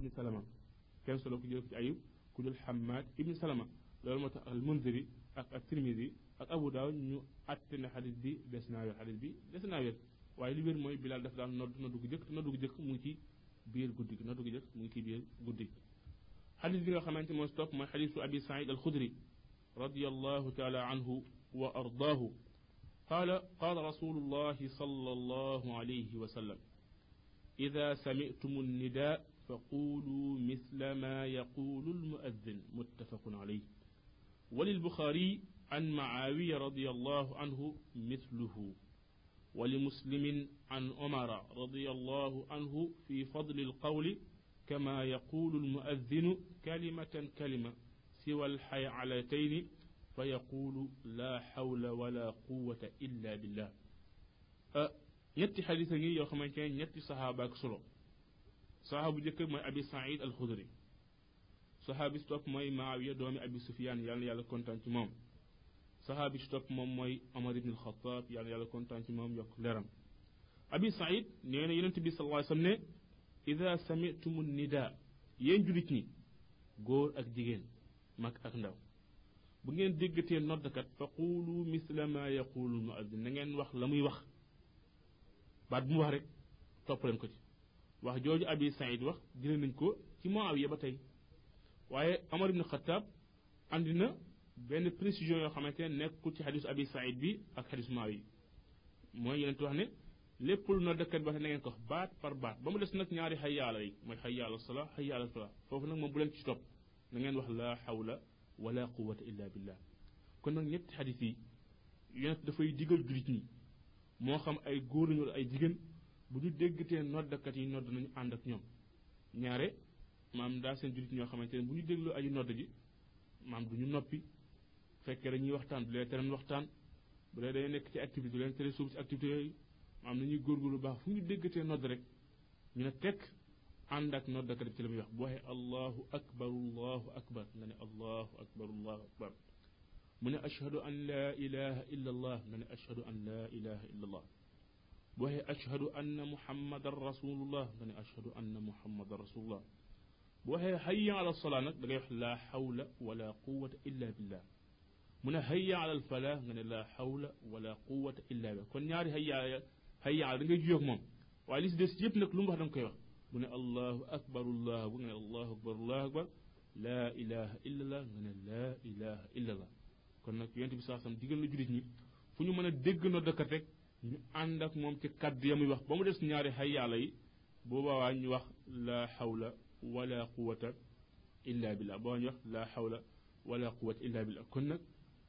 ابن سلمة. كان سلوك جيرك أيوب كجل حماد ابن سلمة. لولا مت المنذري أك الترمذي أك أبو داود نو أتنا حديث دي بس نايل حديث بي بس نايل وعلي بير موي بلا دفع نود نود جيرك نود جيرك موتي بير جودي نود جيرك موتي بير جودي حديث بير خمانة مستوب ما حديث أبي سعيد الخدري رضي الله تعالى عنه وأرضاه. قال قال رسول الله صلى الله عليه وسلم إذا سمعتم النداء فقولوا مثل ما يقول المؤذن متفق عليه. وللبخاري عن معاوية رضي الله عنه مثله. ولمسلم عن عمر رضي الله عنه في فضل القول كما يقول المؤذن كلمة كلمة سوى الحيعلتين فيقول لا حول ولا قوة إلا بالله. ñetti xadis ngi yoo xamante ne ñetti saxaaba bu njëkk mooy abi saïd al xudri saxaabi si topp mooy maawiya doomi abi sufyaan yàlla yàlla kontaan ci moom saxaabi si topp moom mooy omar ibn alxataab yàlla yàlla kontaan ci moom yokk leeram abi saïd nee na yonent bi sallallahu alayhi wa sallam ne ida samitumu nida yéen julit ñi góor ak jigéen mag ak ndaw bu ngeen déggatee noddkat fa quulu misla ma yaqulu muaddin na ngeen wax la muy wax baat bu mu wax rek topp leen ko ci wax jooju abi saïd wax jëlee nañ ko ci Muawiya ba tey waaye Omar ibn Khattab andi na benn précision yoo xamante ne nekkul ci xadisu abi saïd bi ak xadisu Muawiya mooy yeneen wax ne lépp lu noddkat ba te na ngeen ko wax baat par baat ba mu des nag ñaari xayyaala yi mooy xayyaala sala xayyaala sala foofu nag moom bu leen ci topp na ngeen wax laa xawla wala quwata illa billah kon nag ñetti xadis yi yonent dafay digal julit ñi moo xam ay góor wala ay jigéen bu ñu déggatee noddakat yi nodd nañu ànd ak ñoom ñaare maam daa seen julit ñoo xamante ne bu ñu dégloo aji nodd ji maam du ñu noppi fekkee dañuy waxtaan du leen tere waxtaan bu dee dañuy nekk ci activité du leen tere suuf ci activité yooyu maam nañuy góorgóorlu baax fu ñu déggatee nodd rek ñu ne tekk ànd ak noddakat bi ci la muy wax bu waxee allahu akbar allahu akbar nga ne allahu akbar allahu akbar mu ne ashhadu an laa ilaha illa allah nga ne ashhadu an laa ilaha illa allah وهي أشهد أن محمد رسول الله. بني أشهد أن محمد رسول الله. وهي هيا على الصلاة. بني لا حول ولا قوة إلا بالله. من هيا على الفلاح؟ من لا حول ولا قوة إلا بالله. كن ياري هيا هيا على رجل يوم وعليس ديس جيبنك لنبه دمكيو من الله أكبر الله. من الله أكبر الله أكبر. لا إله إلا الله. من لا إله إلا الله. كنا كي أنت بساسم ديجل نجريني فنو من الدقن ودكتك ñu ànd ak moom ci kaddu ya muy wax ba mu des ñaari xay yàlla yi boobaa ñu wax laa xawla wala quwata illa billah boo ñu wax laa xawla wala quwata illa billah kon nag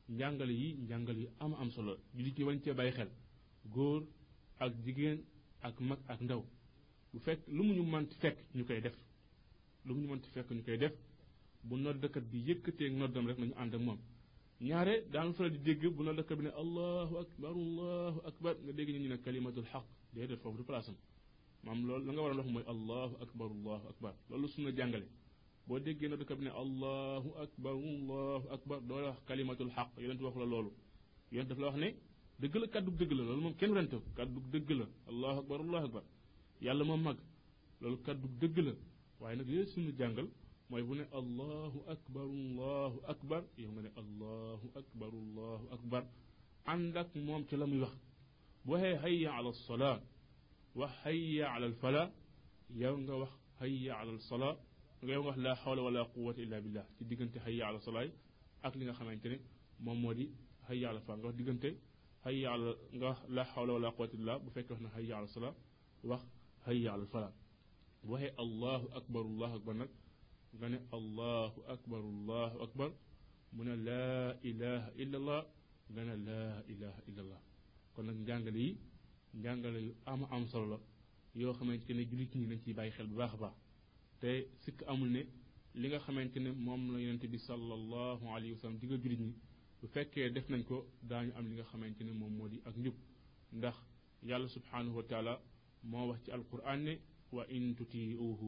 njàngale yi njàngale yi am am solo jullit ñi wañ cee bàyyi xel góor ak jigéen ak mag ak ndaw bu fekk lu mu ñu mënti fekk ñu koy def lu mu ñu mënti fekk ñu koy def bu noddakat bi yëkkatee noddam rek nañu ànd ak moom ñaare daanu faral di dégg bu noddakat bi ne allahu akbar allahu akbar nga dégg ñu ne kalimatul xaq déedéet foofu du place am maam loolu la nga war a wax mooy allahu akbar allahu akbar loolu sunna jàngale boo déggee noddakat bi ne allahu akbar allahu akbar doo wax kalimatul xaq yonent waxu la loolu yonent daf la wax ne dëgg la kàddu dëgg la loolu moom kenn ko kàddu dëgg la allahu akbar allahu akbar yàlla moom mag loolu kàddu dëgg la waaye nag yooyu suñu jàngal mooy bu ne allahu akbar allahu akbar yow nga ne allahu akbar allahu akbar ànd ak moom ci la muy wax bu waxee hayya ala salaa wax hayya ala alfala yow nga wax hayya ala alsalaa nga yow nga wax laa xawla wala quwata illa billah ci diggante hayya ala salaay ak li nga xamante ne moom moo di hayya ala fala nga wax diggante hayya ala nga wax laa xawla wala quwata illa bu fekkee wax na hayya ala salaa wax hayya ala alfala bu waxee allahu akbar allahu akbar nag غني الله أكبر الله أكبر. من لا إله إلا الله من لا إله إلا الله. كنا جانجلي جانجلي أم أم صلى الله يو خمينت كنا جلت نينا تي باي خلب باخبا تي سك أمولني لغا خمينت كنا مام لا ينتبه صلى الله عليه وسلم تيغا جلت نينا وفكي دفنن كو داني أم لغا خمينت كنا مام مولي أكنجب ندخ يالا سبحانه وتعالى ما وحتي القرآن وإن تتيئوه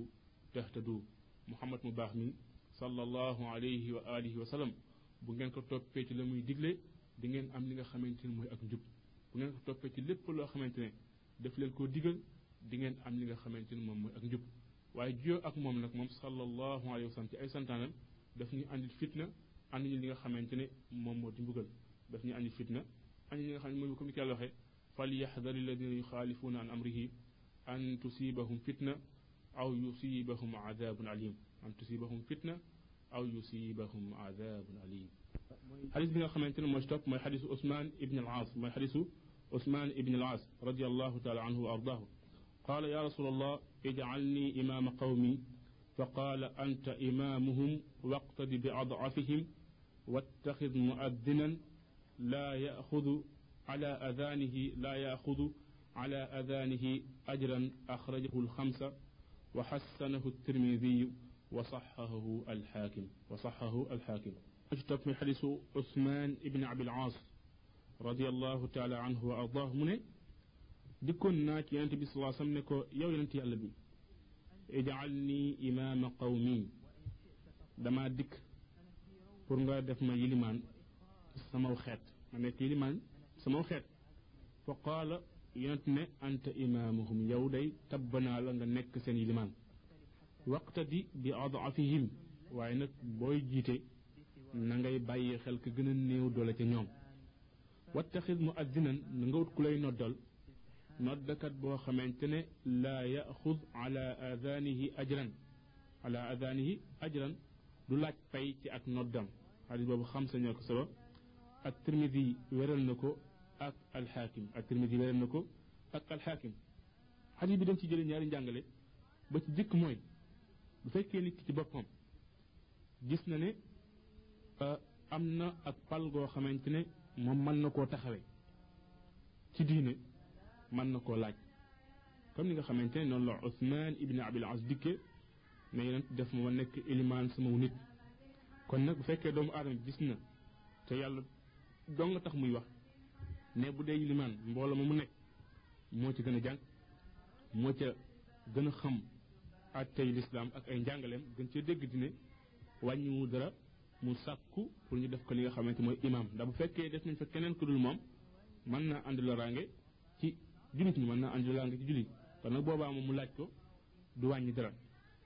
تهتدوه muhammad mu baax mi sallallahu alayhi wa alihi wa sallam bu ngeen ko toppee ci la muy digle di ngeen am li nga xamante ne mooy ak njub bu ngeen ko toppee ci lépp loo xamante ne def leen koo digal di ngeen am li nga xamante ne moom mooy ak njub waaye jiyoo ak moom nag moom sallallahu alayhi wa sallam ci ay santaanam daf ñu andil fitna andi ñu li nga xamante ne moom moo di mbugal daf ñu andil fitna andi li nga xam ne mooy comme ni ko yàlla waxee falyaxdari alladina yuxaalifuuna an amrihi an tusibahum fitna أو يصيبهم عذاب عليم أن تصيبهم فتنة أو يصيبهم عذاب عليم حديث بن الخمينتين المشتق ما يحدث عثمان بن العاص. ما حديث عثمان بن العاص رضي الله تعالى عنه وأرضاه. قال يا رسول الله اجعلني إمام قومي. فقال أنت إمامهم واقتد بأضعفهم واتخذ مؤذنا لا يأخذ على أذانه لا يأخذ على أذانه أجرا أخرجه الخمسة. وحسنه الترمذي وصححه الحاكم وصححه الحاكم. أجتب من حديث عثمان بن عبد العاص رضي الله تعالى عنه وأرضاه من ديكون ناك ينتبه صلى الله عليه وسلم نكو يو ينتي الله بي اجعلني إمام قومي. دما ديك ma yilimaan samaw xeet. Ma nekk yilimaan samaw xeet. fa qaala yonent ne anta imaamuhum yow day tabbanaa la nga nekk seen yilimaan waqtadi bi adafihim waaye nag booy jiite na ngay bàyyi xel ka gën a néew doole ca ñoom wattaxid mu addinan na nga wut ku lay noddal noddakat boo xamante ne laa yaxud ala adanihi ajran ala adanihi ajran du laaj pay ci ak noddam xadis boobu xam sa ñoo ko saba ak tirmidi wéral na ko ak alxaakim ak tirmidi wéral na ko ak alxaakim xadis bi dañ ci jëlee ñaari njàngale ba ci jëkk mooy bu fekkee nit ci boppam gis na ne am na ak pal goo xamante ne moom mën na koo taxawe ci diine mën na koo laaj comme ni nga xamante ne noonu la Ousmane ibn Abil As dikke ne yonent def ma nekk ilimaan sama nit kon nag bu fekkee doomu aadama gis na te yàlla dong tax muy wax ne bu dee ilimaan mbooloo ma mu nekk moo ci gën a jàng moo ca gën a xam ak tey lislaam ak ay njàngaleem gën cee dégg dine wàññiwu dara mu sàkku pour ñu def ko li nga xamante mooy imaam. Ndax bu fekkee def nañ fa keneen ku dul moom mën naa andi loraange ci jullit ñi mën naa andi loraange ci jullit kon nag mu laaj ko du wàññi dara.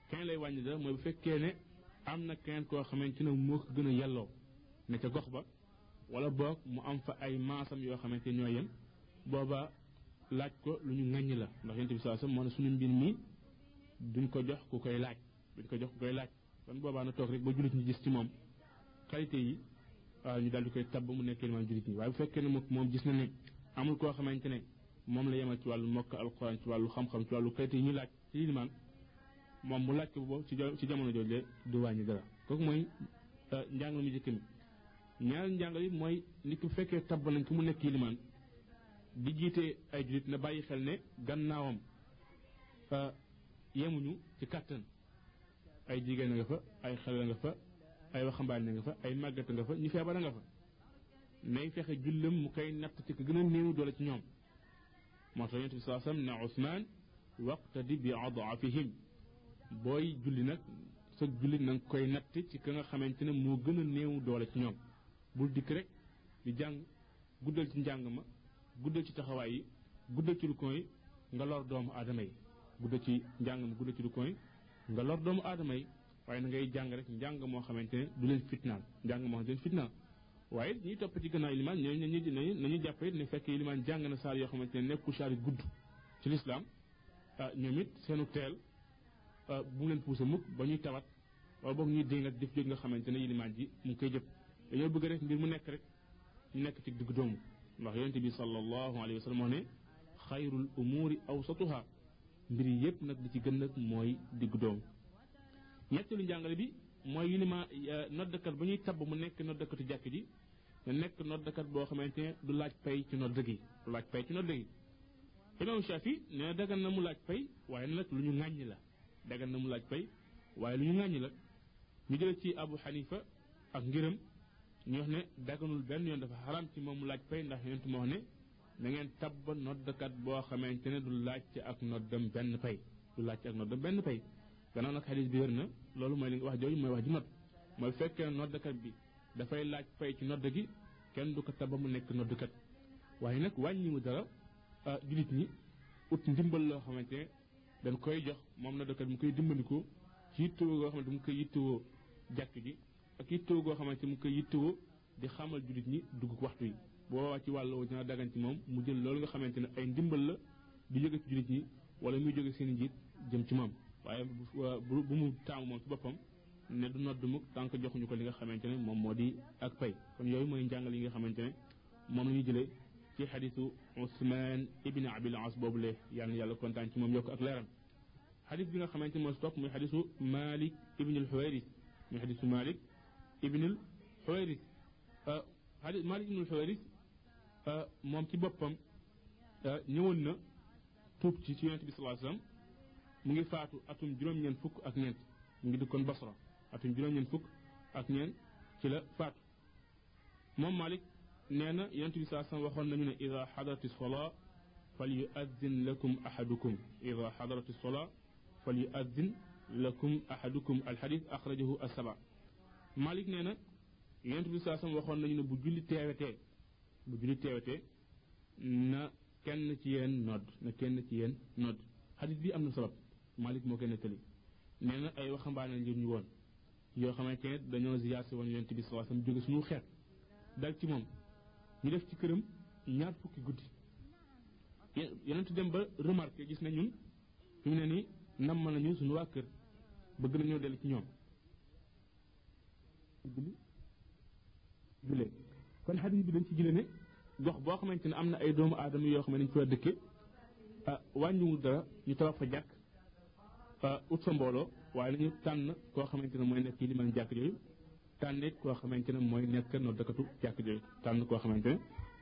Kenn lay wàññi dara mooy bu fekkee ne am na keneen koo xamante ne moo ko gën a yelloo ne ca gox ba wala boog mu am fa ay maasam yoo xamante ñoo yem. Booba laaj ko lu ñu ŋàññi la. Ndax yonent bi saa moo ne suñu mbir mi duñ ko jox ku koy laaj. Duñ ko jox ku koy laaj. Kon boobaa na toog rek ba jullit ñi gis ci moom. Qualité yi ñu daal di koy tabb mu nekk limaan jullit ñi. Waaye bu fekkee ne moom gis na ne amul koo xamante ne moom la yemal ci wàllu mokk alquran ci wàllu xam-xam ci wàllu qualité yi ñuy laaj ci limaan moom mu laaj ko boobu ci jamono jooju du wàññi dara. Kooku mooy njàng mu njëkk mi. Ñaareel njàngal mooy nit bu fekkee tabb nañ ko mu nekk limaan di jiite ay jullit na bàyyi xel ne gannaawam yemuñu ci kàttan. Ay jigéen nga fa ay xale nga fa ay waxambaane nga fa ay màggat nga fa ñu feebar nga fa. Nay fexe jullam mu koy natt ci ko gën a néew doole ci ñoom. Moo tax yonent bi saa sam ne Ousmane waqtadi bi adafihim. Booy julli nag sa julli na koy natt ci ka nga xamante ne moo gën a doole ci ñoom. Bul dikk rek di jàng guddal ci njàng ma guddal ci taxawaay yi guddal ci rukon yi nga lor doomu aadama yi. Guddal ci njàng ma guddal ci doomu aadama yi. Waaye na ngay jàng rek njàng moo xamante ne du leen fitnaal njàng moo xamante ne fitnaal. Waaye ñuy topp ci gannaaw ilimaan ñooñu nañu nañu nañu jàpp it ne fekk ilimaan jàng na saar yoo xamante ne nekkul saar gudd ci lislaam. Ñoom it seenu teel bu mu leen poussé mukk ba ñuy tawat wala boog ñuy déngat jëf jóg nga xamante ne ilimaan ji mu ngi koy jëf. Dañoo bëgg rek mbir mu nekk rek ñu nekk ci digg doomu ndax yonente bi sallallahu alayhi wa sallam moo ne xayrul umuuri awsatuha mbir yi yëpp nag di ci gën mooy digg doomu ñetteelu njàngale bi mooy yilima noddakat ba ñuy tabb mu nekk noddakatu jàkk ji na nekk noddakat boo xamante ne du laaj pay ci nodd gi du laaj pay ci nodd gi. Imam Shafi nee na dagan na mu laaj pay waaye nag lu ñu ŋàññi la. Dagan na mu laaj pay waaye lu ñu ŋàññi la. Ñu jële ci Abu Hanifa ak ngërëm. Ñu wax ne daganul benn yoon dafa xaram ci moom mu laaj pay ndax yonent moo wax ne na ngeen tabb noddakat boo xamante ne du laaj ci ak noddam benn pay du laaj ci ak noddam benn pay gannaaw nag xadis bi wér na loolu mooy li nga wax jooju mooy wax ji mat mooy fekkee noddkat bi dafay laaj pay ci nodd gi kenn du ko taba mu nekk noddkat. Waaye nag wàññiwu dara jullit ñi ut ndimbal loo xamante ne dañ koy jox moom noddukat mu koy dimbandikoo ci yittewoo goo xamante mu koy yittewoo jàkk ji ak yittewoo goo xamante mu koy yittewoo di xamal jullit ñi dugg waxtu yi boobaa ci wàll dina dagan ci moom mu jël loolu nga xamante ne ay ndimbal la di jóge ci jullit ñi wala muy jóge seen njiit jëm ci moom waaye bu mu taamu moom ci boppam ne du nodd mukk que joxuñu ko li nga xamante ne moom moo di ak pay kon yooyu mooy njàngal yi nga xamante ne moom la ñu jëlee ci xadisu Usmaan ibn Abil As boobu lee yàlla yàlla kontaan ci moom yokk ak leeram xadis bi nga xamante ne moo si topp muy xadisu Malik ibn al muy xadisu Malik ابن الحويرث هذا مالك ابن الحويرث مامتي بابام نيوننا توب تي تي نتي صلى الله عليه وسلم مغي فاتو اتوم جروم نين فوك اك نين مغي دكون بصره اتوم جروم نين فوك اك نين تي لا فات مام مالك نينا ينتي صلى الله عليه وسلم واخون نانيو ني اذا حضرت الصلاه فليؤذن لكم احدكم اذا حضرت الصلاه فليؤذن لكم احدكم الحديث اخرجه السبعه Malik nee na yonent bi saa waxoon nañu ne bu julli teewetee bu julli teewetee na kenn ci yéen nodd na kenn ci yéen nodd. Xadis bi am na sabab Malik moo koy nettali. Nee na ay waxambaane ñu woon yoo xamante ne dañoo ziyaasi woon yonent bi saa sam jóge suñu xeet dal ci moom. Ñu def ci këram ñaar fukki guddi. Yonent dem ba remarqué gis na ñun fi mu ne ni nam nañu suñu waa kër bëgg nañoo dellu ci ñoom. Julee kon xadis bi dañ ci jëlee ne gox boo xamante ne am na ay doomu aadama yoo xam ne dañ fa dëkke ah wàññiwul dara ñu tabax fa jàkk ut fa mbooloo waaye nañu tànn koo xamante ne mooy nekk yi li man jàkk yooyu tànnit koo xamante ne mooy nekk noddakatu jàkk jooju tànn koo xamante ne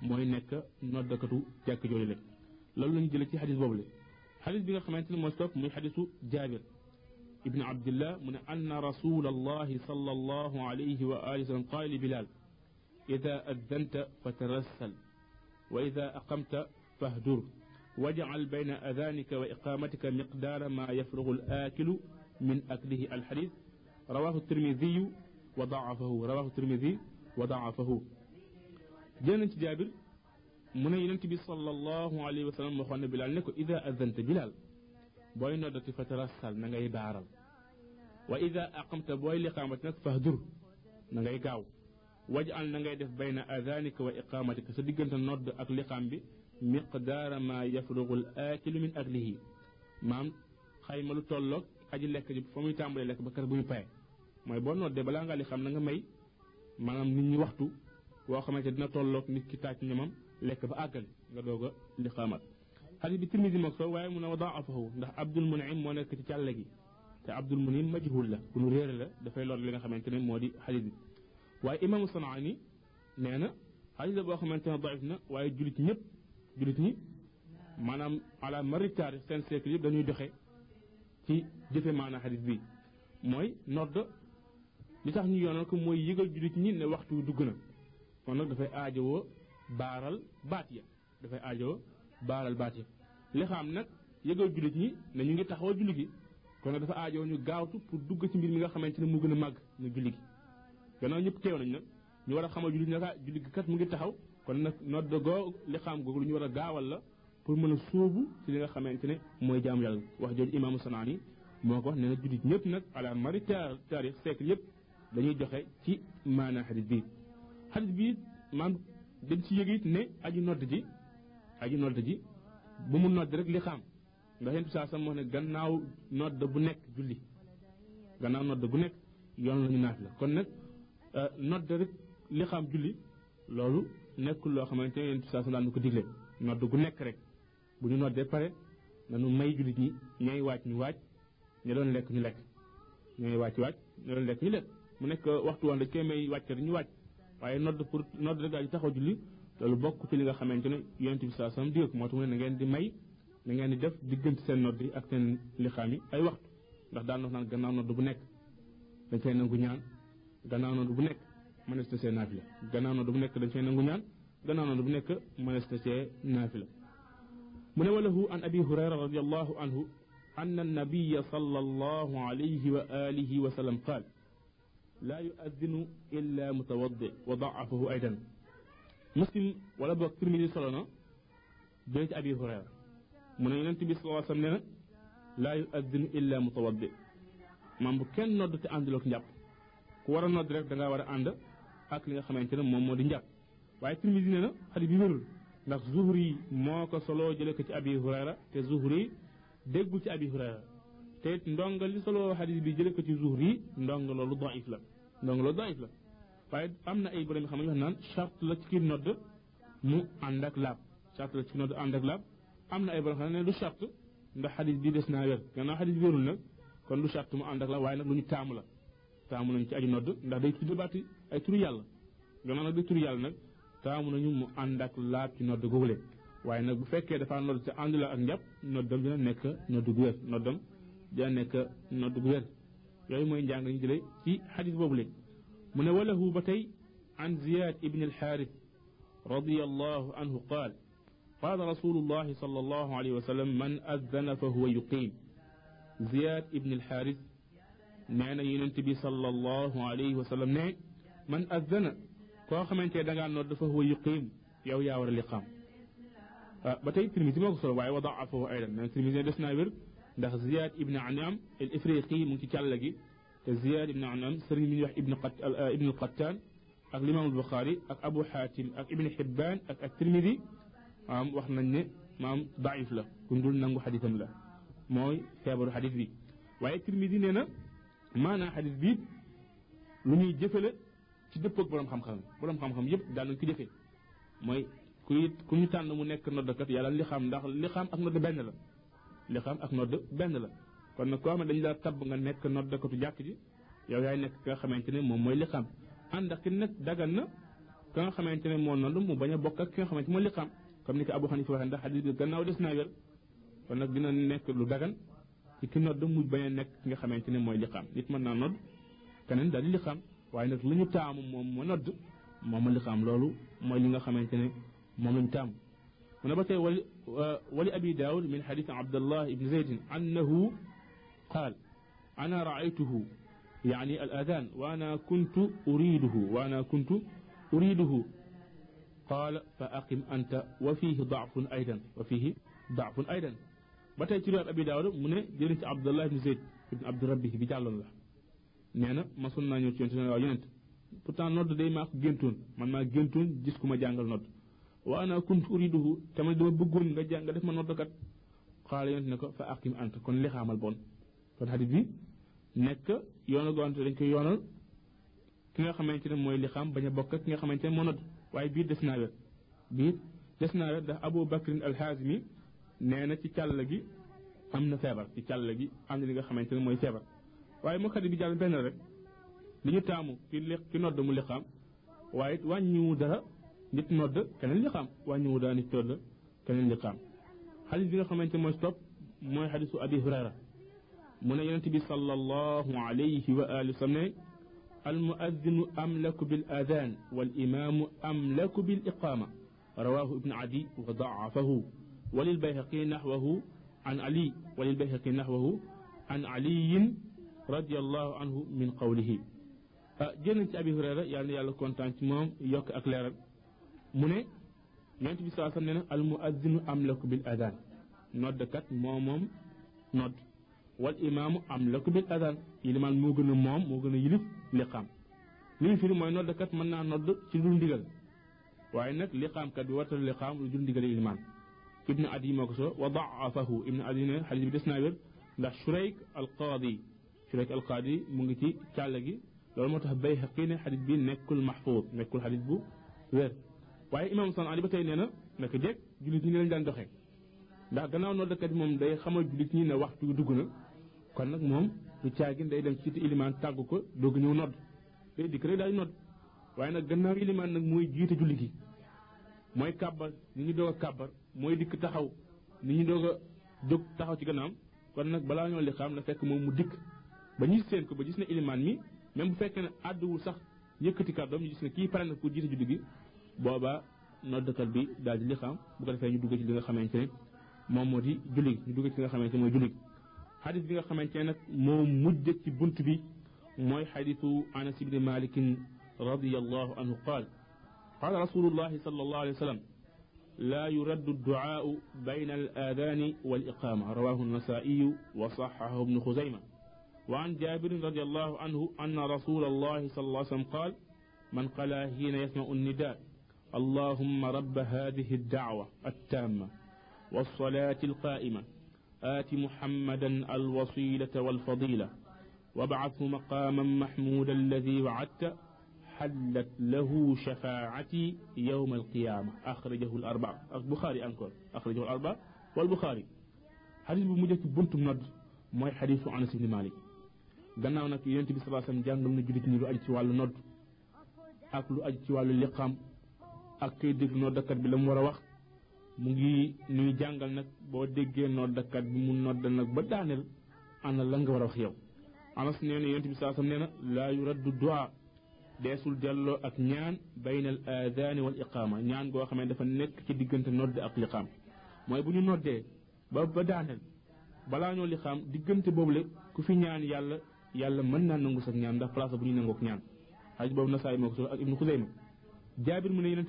mooy nekk noddakatu jàkk jooju la. Loolu lañu jëlee ci xadis boobu la. Xadis bi nga xamante ne moo si muy xadisu jaabir. ابن عبد الله من أن رسول الله صلى الله عليه وآله وسلم قال لبلال إذا أذنت فترسل وإذا أقمت فاهدر واجعل بين أذانك وإقامتك مقدار ما يفرغ الآكل من أكله. الحديث رواه الترمذي وضعفه رواه الترمذي وضعفه. جنة جابر من ينتبه صلى الله عليه وسلم وخوان بلال نكو إذا أذنت بلال booy noddati fa tarassal na ngay baaral wa ida aqamta booy liqaamati nag fahdur na ngay gaaw wajal na ngay def bayna adanika wa iqamatika sa diggante nodd ak liqaam bi miqdaara ma yafrugu al aakilu min aklihi maam xayma lu tolloog aji lekk ji fa muy tàmbalee lekk ba kër bu ñu paye mooy boo noddee balaa ngaa li xam na nga may maanaam nit ñi waxtu boo xamante dina tolloog nit ki taaj ñamam lekk ba àggali nga doog a li xadis bi tirmisi moog soo waaye mu ne wa daafahu ndax abdul munim moo nekk ci càlle gi te abdul munim majhul la ku nu réere la dafay lor li nga xamante ne moo di xadis bi waaye imaamu sanaani nee na xadis la boo xamante ne daif na waaye julit ñëpp julit ñi maanaam ala mari taarix seen siècle yëpp dañuy doxe ci jëfe maanaa xadis bi mooy nodd li tax ñu yoonal ko mooy yëgal jullit ñi ne waxtu dugg na kon nag dafay aajowoo baaral baat ya dafay aajowoo baaral baati ya li xam nag yëgal jullit ñi ne ñu ngi taxawal julli gi. Kon nag dafa aajowoo ñu gaawtu pour dugg ci mbir mi nga xamante ne mu gën a màgg ñu julli gi. Ñëpp teew nañ nag ñu war a xamal jullit ñi nag julli kat mu ngi taxaw. Kon nag nodd goo li xam googu lu ñu war a gaawal la pour mën a sóobu ci li nga xamante ne mooy jaamu yàlla. Wax jooju imaamu sanaani moo ko wax nee na jullit ñëpp nag ala mari taarix siècle yëpp dañuy joxe ci maanaa xadis bi. Xadis bi maam dañ ci yëg it ne aji nodd ji aji nodd ji bu mu nodd rek li xam. Ndax yéen saa sam moo ne gannaaw nodd bu nekk julli gannaaw nodd bu nekk yoon la ñu naaf la. Kon nag nodd rek li xam julli loolu nekkul loo xamante ne yéen saa sam daan ko digle. Nodd gu nekk rek bu ñu noddee pare nanu may jullit ñi ñay waaj ñu waaj ñu doon lekk ñu lekk. Ñay waaj waaj ñu lekk ñu lekk. Mu nekk waxtu woon dañ koy may wàcc rek ñu waaj waaye nodd pour nodd rek daal di taxaw julli loolu bokk ci li nga xamante ne yonent bi saa sam digal ko moo tax mu ne na ngeen di may na ngeen di def diggante seen nodd yi ak seen lixaam yi ay waxtu ndax daan wax naan gannaaw nodd bu nekk dañ fay nangu ñaan gannaaw nodd bu nekk mënees na see naafila gannaaw nodd bu nekk dañ fay nangu ñaan gannaaw nodd bu nekk mënees na see naafila mu ne walahu an abi hurayra radiallahu anhu أن النبي صلى الله عليه وآله وسلم قال لا يؤذن إلا متوضئ وضعفه أيضا muslim wala boog tirmidi solo na jëlee ci abi hurayra mu ne yonent bi sallallahu alayhi wa sallam nee na laa yuaddinu illa mutawaddi maam bu kenn nodd te àndulook njàpp ku war a nodd rek da ngaa war a ànd ak li nga xamante ne moom moo di njàpp. Waaye tirmidi nee na xadis bi wérul ndax zuhri moo ko solo jëlee ko ci abi hurayra te zuhri déggul ci abi hurayra. Te ndonga li soloo xadis bi jëlee ko ci zuhri ndonga loolu daif la ndonga loolu daif la. Waaye am na ay borom xam ne wax naan charte la ci kii nodd mu ànd ak laab. charte la ci kii nodd ak laab. am na ay borom xam ne du charte ndax xadis bi des naa wér. gannaaw xadis bi wérul nag kon du charte mu ànd ak laab waaye nag lu ñu taamu la. taamu nañ ci aju nodd ndax day tudd baati ay turu yàlla. gannaaw nag day turu yàlla nag taamu nañu mu ànd ak laab ci nodd googule. waaye nag bu fekkee dafa nodd te ànd la ak njàpp noddam dina nekk nodd gu wér. noddam dina nekk nodd gu wér. yooyu mooy njàng ñu jëlee ci xadis boobule. منوله بتي عن زياد بن الحارث رضي الله عنه قال قال رسول الله صلى الله عليه وسلم من أذن فهو يقيم. زياد بن الحارث معنى ينتبي صلى الله عليه وسلم من أذن؟ كواخ من تيدنغ عن فهو يقيم. يو ياور اللقام آه، بتي ترميزي مغصر صلى الله وضعفه أيضا. من ترميزي دسنا ورد زياد بن عنام الإفريقي ممكن تكالكي Ziyad ibn Anam sëriñ mi ñuy wax ibn ibn Qattan ak limaam Buxaari ak Abu Xaatim ak Ibn Xibbaan ak ak Tirmidi maam wax nañ ne maam daif la ku dul nangu xadisam la mooy feebaru xadis bi waaye Tirmidi nee na maanaa xadis bi lu ñuy jëfale ci dëpp ak borom xam-xam borom xam-xam yëpp daan nañ ko jëfee mooy kuy ku ñu tànn mu nekk noddkat yàlla li xam ndax li xam ak nodd benn la li xam ak nodd benn la kon nag koo xam ne dañu la tabb nga nekk noddkatu jàkk ji yow yaay nekk ki nga xamante ne moom mooy li xam ànd ak nag dagan na ka nga xamante ne moo nodd mu bañ a bokk ak ki nga xamante li xam comme ni ko Abu Xanifa waxee ndax xadis bi gannaaw des naa wér kon nag dina nekk lu dagan ci ki nodd mu bañ a nekk ki nga xamante ne mooy li xam nit mën naa nodd keneen daal li xam waaye nag lu ñu taamu moom ma nodd moom ma li xam loolu mooy li nga xamante ne moom lañu taamu mu ne ba tey wali abi daawud min xadis abdallah ibn zaydin annahu قال أنا رأيته يعني الأذان وأنا كنت أريده وأنا كنت أريده. قال فأقم أنت وفيه ضعف أيضا وفيه ضعف أيضا. متى تروي أبي داود من جريت عبد الله بن زيد بن عبد ربه بجعل الله نعم ما صنع نيوتيون تنال وينت بطان نرد دي ما أخبرتون من ما أخبرتون جسكو ما جانجل نرد وأنا كنت أريده كما دو بقون جانجل ما نرد قال ينت نكو فأقم أنت كن لخام البون kon xadis bi nekk yoonu goonte dañ koy yoonal ki nga xamante ne mooy li xam bañ a bokk ki nga xamante ne moo nodd waaye biir des wér biir des naa wér ndax Abu Bakrin alxaazimi nee na ci càll gi am na feebar ci càll gi am li nga xamante ne mooy feebar waaye moo xadis bi jàll benn rek li ñu taamu ki li ki nodd mu li xam waaye wàññiwu dara nit nodd keneen li xam wàññiwu dara nit nodd keneen li xam xadis bi nga xamante mooy stop mooy xadisu Abi Hurayra من ينتبي صلى الله عليه وآله وسلم المؤذن أملك بالآذان والإمام أملك بالإقامة رواه ابن عدي وضعفه وللبيهقي نحوه عن علي وللبيهقي نحوه عن علي رضي الله عنه من قوله جنت أبي هريرة يعني يالله كونتانت موم يوك أكلير من ينتبه صلى الله عليه وسلم المؤذن أملك بالآذان نودكت موم موم نود والإمام أم لك بالأذان يلي مان موغن موم موغن يلف لقام لين فيري موي نود كات مانا نود سي دون ديغال واي نك لقام كاد واتر لقام دون ديغال يلمان ابن عدي مكسو وضعفه ابن عدي حديث بن سنابر دا شريك القاضي شريك القاضي موغي تي تالغي لول موتاخ باي حقين حديث بن نيكول محفوظ نيكول حديث بو وير واي امام صلى الله عليه وسلم نك ديك جولي ndax gannaaw noddkat bi moom day xamal jullit ñi ne waxtu dugg na kon nag moom du caagin day dem ci ilimaan tàggu ko doog ñëw nodd. day dikk rek daal nodd. waaye nag gannaaw ilimaan nag mooy jiite julli gi. mooy kàbbar ni ñu doog a kàbbar mooy dikk taxaw ni ñu doog a jóg taxaw ci gannaam kon nag balaa ñoo li xam na fekk moom mu dikk. ba ñu seen ko ba gis ne ilimaan mi même bu fekkee ne àdduwul sax yëkkati kàddoom ñu gis ne kii pare na pour jiite julli gi boobaa noddkat bi daal di li xam bu ko defee ñu dugg ci li nga xamante ne moom moo di julli ñu dugg ci nga xamante mooy julli xadis bi nga xamante nag moo mujj bi mooy xadisu anas ibni malikin radiallahu anhu qaal qaala rasulullahi sal allahu alayhi wa sallam لا يرد الدعاء بين الآذان والإقامة رواه النسائي وصححه ابن خزيمة وعن جابر رضي الله عنه أن رسول الله صلى الله عليه وسلم قال من قال حين يسمع النداء اللهم رب هذه الدعوة التامة والصلاة القائمة. آت محمدا الوصيلة والفضيلة. وابعثه مقاما محمودا الذي وعدت. حلت له شفاعتي يوم القيامة. أخرجه الأربعة البخاري أنكر. أخرجه الأربعة والبخاري. حديث بمجد بنت مرد ما حديث عن سيد مالك دعنا هناك يوم بسبع سنة جانب من جريت نيرو أجت وعلى نرد أكل أجت وعلى اللقام أكيد نرد كتب لم وقت mu ngi nuy jàngal nag boo déggee noddakat bi mu noddal nag ba daaneel ana la nga war a wax yow? Anas nee na yonent bi alayhi wasallam nee na laa yuraddu du'a. Deesul delloo ak ñaan bayna al aadaani wal iqaama ñaan goo xam ne dafa nekk ci diggante nodd ak liqaam. Mooy bu ñu noddee ba ba daaneel balaa ñoo li xam diggante boobu la ku fi ñaan yàlla yàlla mën naa nangu sax ñaan ndax place bu ñuy nangook ñaan. Xaj boobu nasaay moo ko xuseyma jaabir mu ne na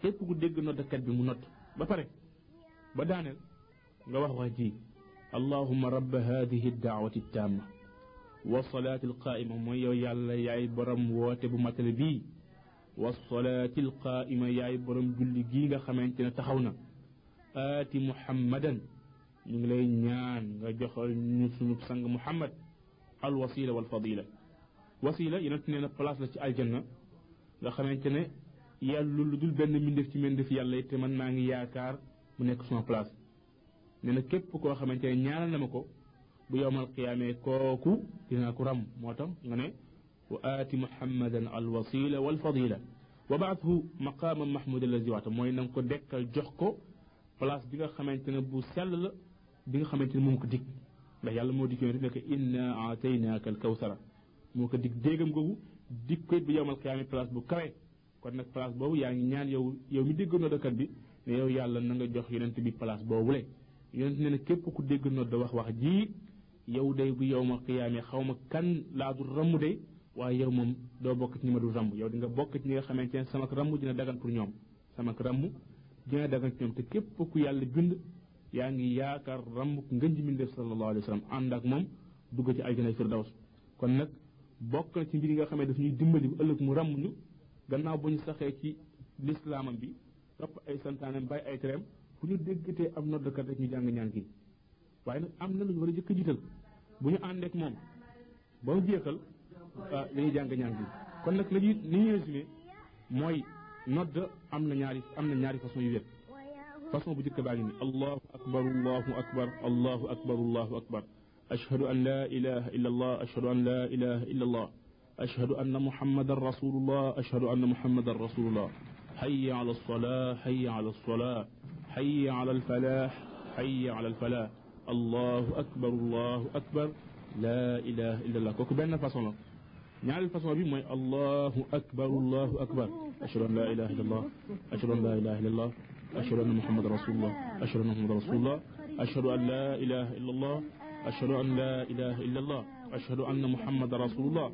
képp ku dégg noddakat bi mu nodd ba pare ba daaneel nga wax wax ji allahumma rabba hadihi daawati tamma wa salaati alqaa'ima mooy yow yàlla yaay borom woote bu matale bii wa salaati alqaa'ima yaay borom julli gii nga xamante ne taxaw na aati muhammadan ñu ngi lay ñaan nga joxal ñu suñu sang muhammad al wasila wal fadila wasila yonent nee na place la ci aljanna nga xamante ne yàlla lu dul benn mbindeef ci mbindeef yàlla te man maa ngi yaakaar mu nekk sama place nee na képp koo xamante ne ñaanal na ma ko bu yowmal qiyaamee kooku dinaa ko ram moo tax nga ne wa aati muhammadan al wasila wal fadila wa baathu maqaama mahmud allazi waata mooy na nga ko dekkal jox ko place bi nga xamante ne bu sell la bi nga xamante ne moom ko dig ndax yàlla moo dig yonent nekk inna aataynaaka al kawsara moo ko dig déegam googu dig ko it bu yowmal qiyaame place bu kawe kon nag place boobu yaa ngi ñaan yow yow mi dégg noddakat bi ne yow yàlla na nga jox yonent bi place boobu le yonent ne ne képp ku dégg nodd wax wax ji yow day bu xaw ma kan laa du ramm de waaye yow moom doo bokk ci ma du ramm yow di nga bokk ci nga xamante ne sama ramm dina dagan pour ñoom. Sama ramm dina dagan ci ñoom. Te képp ku yàlla bind yaa ngi yaakaar ramm ngën ji min def sallallahu alayhi wa sallam. Ànd ak moom dugg ci aljana firdaws. Kon nag bokk na ci mbir nga xam ne daf ñuy dimbali ëllëg mu ràmm ñu gannaaw bu ñu saxee ci lislaamam bi topp ay santaanem bàyyi ay tereem fu ñu déggatee am noddakat rek ñu jàng ñaan gi waaye nag am na lu ñu war a jëkk jiital bu ñu àndeek moom ba mu jeexal dañuy jàng ñaan gi kon nag la ñuy li ñuy résumé mooy nodd am na ñaari am na ñaari façon yu wér façon bu jëkk baa ngi ni allahu akbar allahu akbar allahu akbar allahu akbar أشهد أن لا إله إلا الله أشهد أن لا إله إلا الله أشهد أن محمد رسول الله أشهد أن محمد رسول الله. حي على الصلاة حي على الصلاة. حي على الفلاح حي على الفلاح. الله أكبر الله أكبر. لا إله إلا الله. كوكو فصلنا الفصلة نعم الفصلة بي الله أكبر الله أكبر. أشهد أن لا إله إلا الله. أشهد أن لا إله إلا الله. أشهد أن محمد رسول الله. أشهد أن محمد رسول الله. أشهد أن لا إله إلا الله. أشهد أن لا إله إلا الله. أشهد أن محمد رسول الله.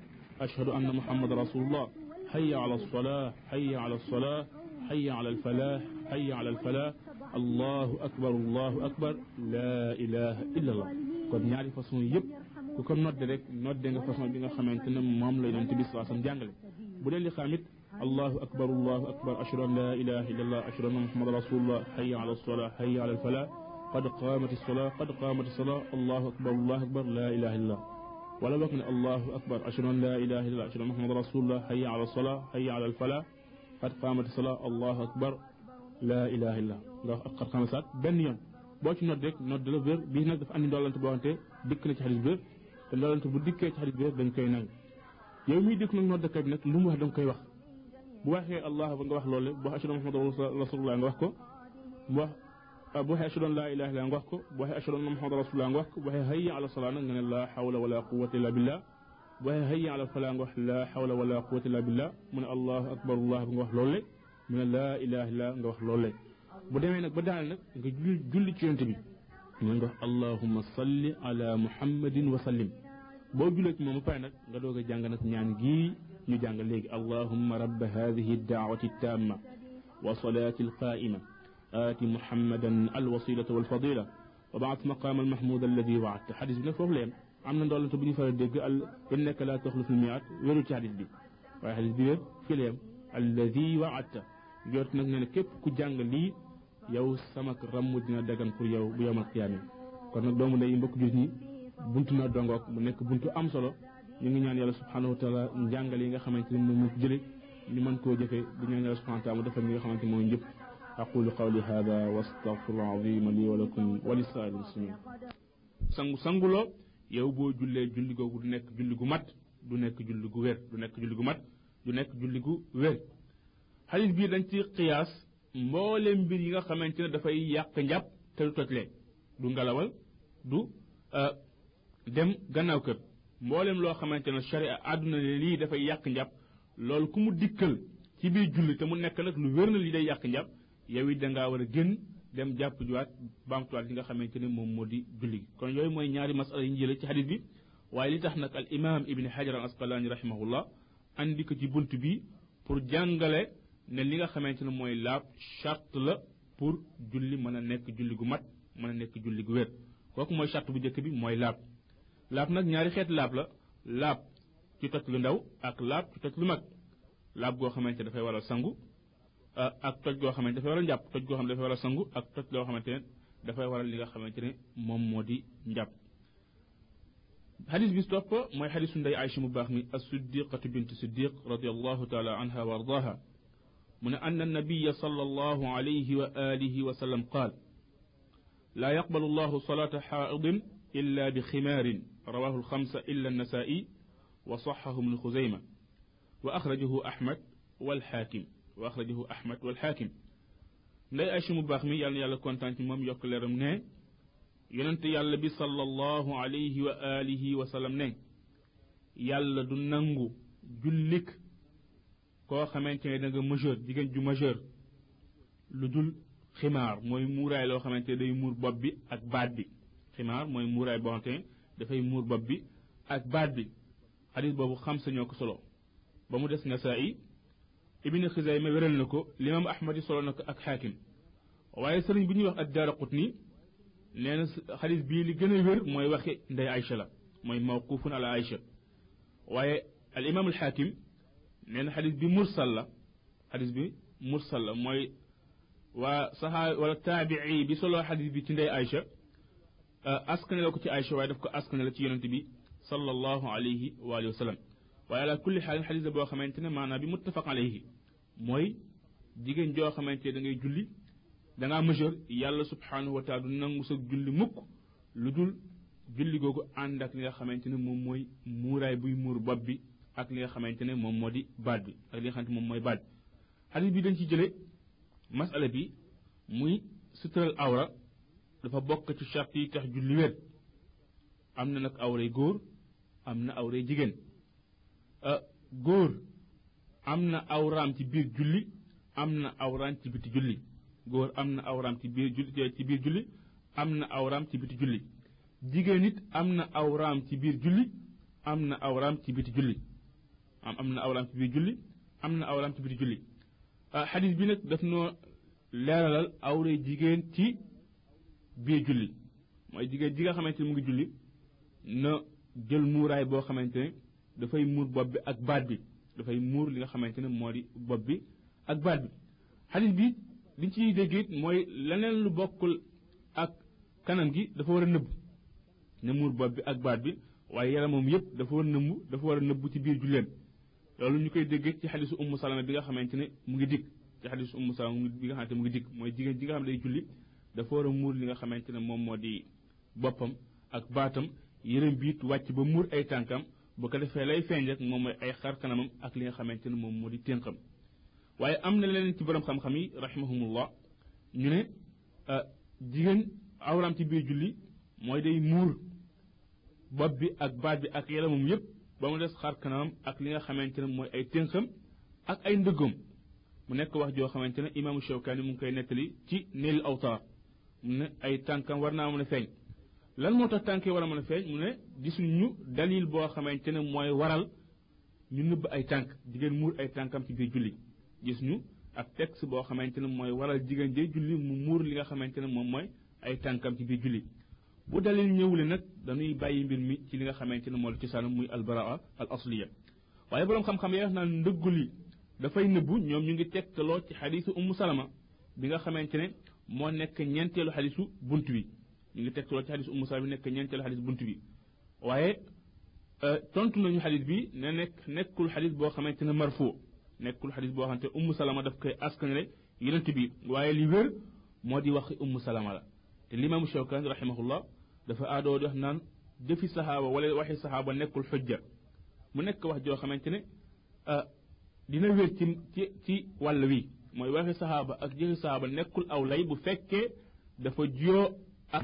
أشهد أن محمد رسول الله. حي على الصلاة حي على الصلاة حي على الفلاح حي على الفلاح. الله أكبر الله أكبر. لا إله إلا الله. قد نعرف اسم يب كون نود رك نود nga façon bi nga xamantene mom la yonent bi sallallahu alayhi wasallam jangale bu len الله أكبر الله أكبر أشهد أن لا إله إلا الله أشهد أن محمد رسول الله حي على الصلاة حي على الفلاح قد قامت الصلاة قد قامت الصلاة الله أكبر الله أكبر لا إله إلا الله ولا بقنا الله أكبر أشهد أن لا إله إلا الله أشهد أن محمد رسول الله حي على الصلاة حي على الفلاح قد قامت الصلاة الله أكبر لا إله إلا الله أكبر خمسات بن يوم بوش نردك نردل بير بيه نردف أني دولة تبوانتي ديك نتي حديث بير دولة تبوديك نتي حديث بير بن كي نعي يومي ديك نردك نردك لما هدن كي وخ بوحي الله بنغوح لولي بوح أشهد أن محمد رسول الله أنغوحكو بوح أبو أشهد أن لا إله إلا الله أبو أشهد أن محمد رسول الله أبو هيا على صلاة أن لا حول ولا قوة إلا بالله أبو هيا على فلان لا حول ولا قوة إلا بالله من الله أكبر الله أبو لولي من لا إله إلا الله لولي بدأ منك بدأ منك جل جل اللهم صل على محمد وسلم بو ما مفعنك قالوا جانغنك نعنجي نجانغ ليك اللهم رب هذه الدعوة التامة وصلاة القائمة آت محمدا الوسيلة والفضيلة. وبعت مقام المحمود الذي وعدت. حديث بن فغلين عمنا ندولة بن فردق قال إنك لا تخلف المئات ولو تحدث بي وحديث بي فليم الذي وعدت. جورت نغنين كيف كجانغ لي يو سمك رمو دينا دقن قر يو بيوم القيامة كنا دوم لأي مبك جزني بنتنا دوانغوك منك بنتو أمسلو يمي نعني الله سبحانه وتعالى نجانغ لي نغا خمانتين ممك جلي نمان كو جفة دي نعني الله سبحانه وتعالى مدفن نغا خمانتين ممك جلي أقول قولي هذا واستغفر العظيم لي ولكم ولسائر المسلمين. سانغو سانغولو يو بو جولي جولي غو نيك جولي غو مات دو نيك جولي غو وير دو نيك جولي غو مات دو نيك جولي غو وير حديث بي دنجي قياس مولم بي ليغا خامتيني دا فاي ياك نياب تي توتلي دو غالاوال دو ا ديم غناو مولم لو خامتيني الشريعه ادنا لي دا فاي ياك نياب لول كومو ديكل تي بي جولي تي مو نيك لو وير نا لي داي ياك yow it dangaa war a génn dem jàpp juwaat baamtuwaat li nga xamante ne moom moo di julli. Gi kon yooyu mooy ñaari masala yi ci bi. Waaye li tax nag al imam ibni hajar al asqalaani rahimahullah andi ko ci bunt bi pour jàngale ne li nga xamante ne mooy laab charte la pour julli mën a nekk julli gu mat mën a nekk julli gu wér. Kooku mooy charte bu njëkk bi mooy laab. Laab nag ñaari xeet laab la laab ci toj lu ndaw ak laab ci toj lu mag. Laab goo xamante dafay waral sangu ak toj goo xamante dafay war a njàpp toj goo xam dafay war a sangu ak toj loo xamante ne dafay waral li nga xamante ne moom moo di njàpp. حديث بيستوفى ما حديث داي عائشة مباخمي الصديقة بنت صديق رضي الله تعالى عنها وارضاها من أن النبي صلى الله عليه وآله وسلم قال لا يقبل الله صلاة حائض إلا بخمار رواه الخمسة إلا النسائي وصحه من خزيمة وأخرجه أحمد والحاكم وأخرجه أحمد والحاكم nday Aïcha mu baax mi yàlla yàlla kontaan ci moom yokk leeram ne yonent yàlla bi sallallahu alayhi wa alihi wa sallam ne yàlla du nangu jullik koo xamante ne da nga majeur jigéen ju majeur lu dul ximaar mooy muuraay loo xamante ne day muur bopp bi ak baat bi ximaar mooy muuraay boo xamante ne dafay muur bopp bi ak baat bi xadis boobu xam sa ñoo ko solo ba mu des nasaa'i ibni xisayma wéral na ko limam ahmad yi solo na ko ak xaakim waaye sëriñ bi ñuy wax ak daara qutni nee na xadis bii li gën a wér mooy waxi ndey aïcha la mooy mawqufun ala aïcha waaye al imam al xaakim nee na xadis bi mursal la xadis bi mursal la mooy waa saxaa wala taabii bi solo xadis bi ci ndey aïcha askane la ko ci aïcha waaye daf ko askane la ci yonente bi sallallahu alayhi wa alihi wa sallam waaye ala kulli xaalin xadis la boo xamante ne maanaam bi muttafaq alayhi mooy jigéen joo xamante da ngay julli da ngaa majeur yàlla subhanahu wa taala du nangu sa julli mukk lu dul julli googu ànd ak li nga xamante ne moom mooy muuraay buy muur bopp bi ak li nga xamante ne moom moo di baat bi ak li nga xamante moom mooy baat bi xadis bi dañ ci jële masala bi muy sutural awra dafa bokk ci charte yi tax julli wér am na nag awray góor am na awray jigéen góor am na awraam ci biir julli am na awraam ci biti julli. Góor am na awraam ci biir julli ci am na awraam ci biti julli. Jigéen am na awraam ci biir julli am na awraam ci biti julli. Am na awraam ci biir julli am na awraam ci biti xadis bi nag daf noo leeralal awray jigéen ci biir julli. Mooy jigéen ji nga xamante ne mu ngi julli na jël muuraay boo xamante ne dafay muur bopp bi ak baat bi dafay muur li nga xamante ne moo bi ak baat bi xadis bi liñ ciy dégg it mooy leneen lu bokkul ak kanam gi dafa war a nëbb ne muur bopp bi ak baat bi waaye yaramam yëpp dafa war a nëbb dafa war a nëbb ci biir julleem loolu ñu koy dégg ci xadisu ummu salama bi nga xamante ne mu ngi dikk ci xadisu ummu salama bi nga xamante ne mu ngi dikk mooy jigéen ji nga xam day julli dafa war a muur li nga xamante ne moom moo di boppam ak baatam yërëm biit wàcc ba muur ay tànkam bu ko defee lay feeñ rek moom mooy ay xar kanamam ak li nga xamante ne moom moo di ténqam waaye am na leneen ci borom xam-xam yi rahimahumullah ñu ne jigéen awraam ci biir julli mooy day muur bopp bi ak baat bi ak yaramam yépp ba mu des xar kanamam ak li nga xamante ne mooy ay ténqam ak ay ndëggam mu nekk wax joo xamante ne imaamu Shawkaani mu ngi koy nettali ci Nail Awtaar mu ne ay tànkam war naa mën a feeñ lan moo tax tànk yi war a mën a feeñ mu ne gisuñu dalil boo xamante ne mooy waral ñu nëbb ay tànk jigéen muur ay tànkam ci biir julli gis ñu ak texte boo xamante ne mooy waral jigéen jee julli mu muur li nga xamante ne moom mooy ay tànkam ci biir julli bu dalil ñëwule nag dañuy bàyyi mbir mi ci li nga xamante ne la cosaan muy albaraa al asliya waaye boroom xam-xam yi wax naan ndëggu li dafay nëbbu ñoom ñu ngi tegtaloo ci xadiisu ummu salama bi nga xamante ne moo nekk ñeenteelu xadiisu bunt bi ñu ngi tegtaloo ci xadiisu ummu salama bi nekk ñeenteelu xadiisu bunt bi waaye tontu nañu xadis bi ne nekk nekkul xadis boo xamante ne marfu nekkul xadis boo xamante ne ummu salama daf koy askanale yonent bi waaye li wér moo di waxi ummu salama la te limaamu shawkaani rahimahullah dafa aadoo di wax naan jëfi saxaaba wala waxi saxaaba nekkul xujja mu nekk wax joo xamante ne dina wér ci ci ci wàll wi mooy waxi saxaaba ak jëfi saxaaba nekkul aw lay bu fekkee dafa jiyoo à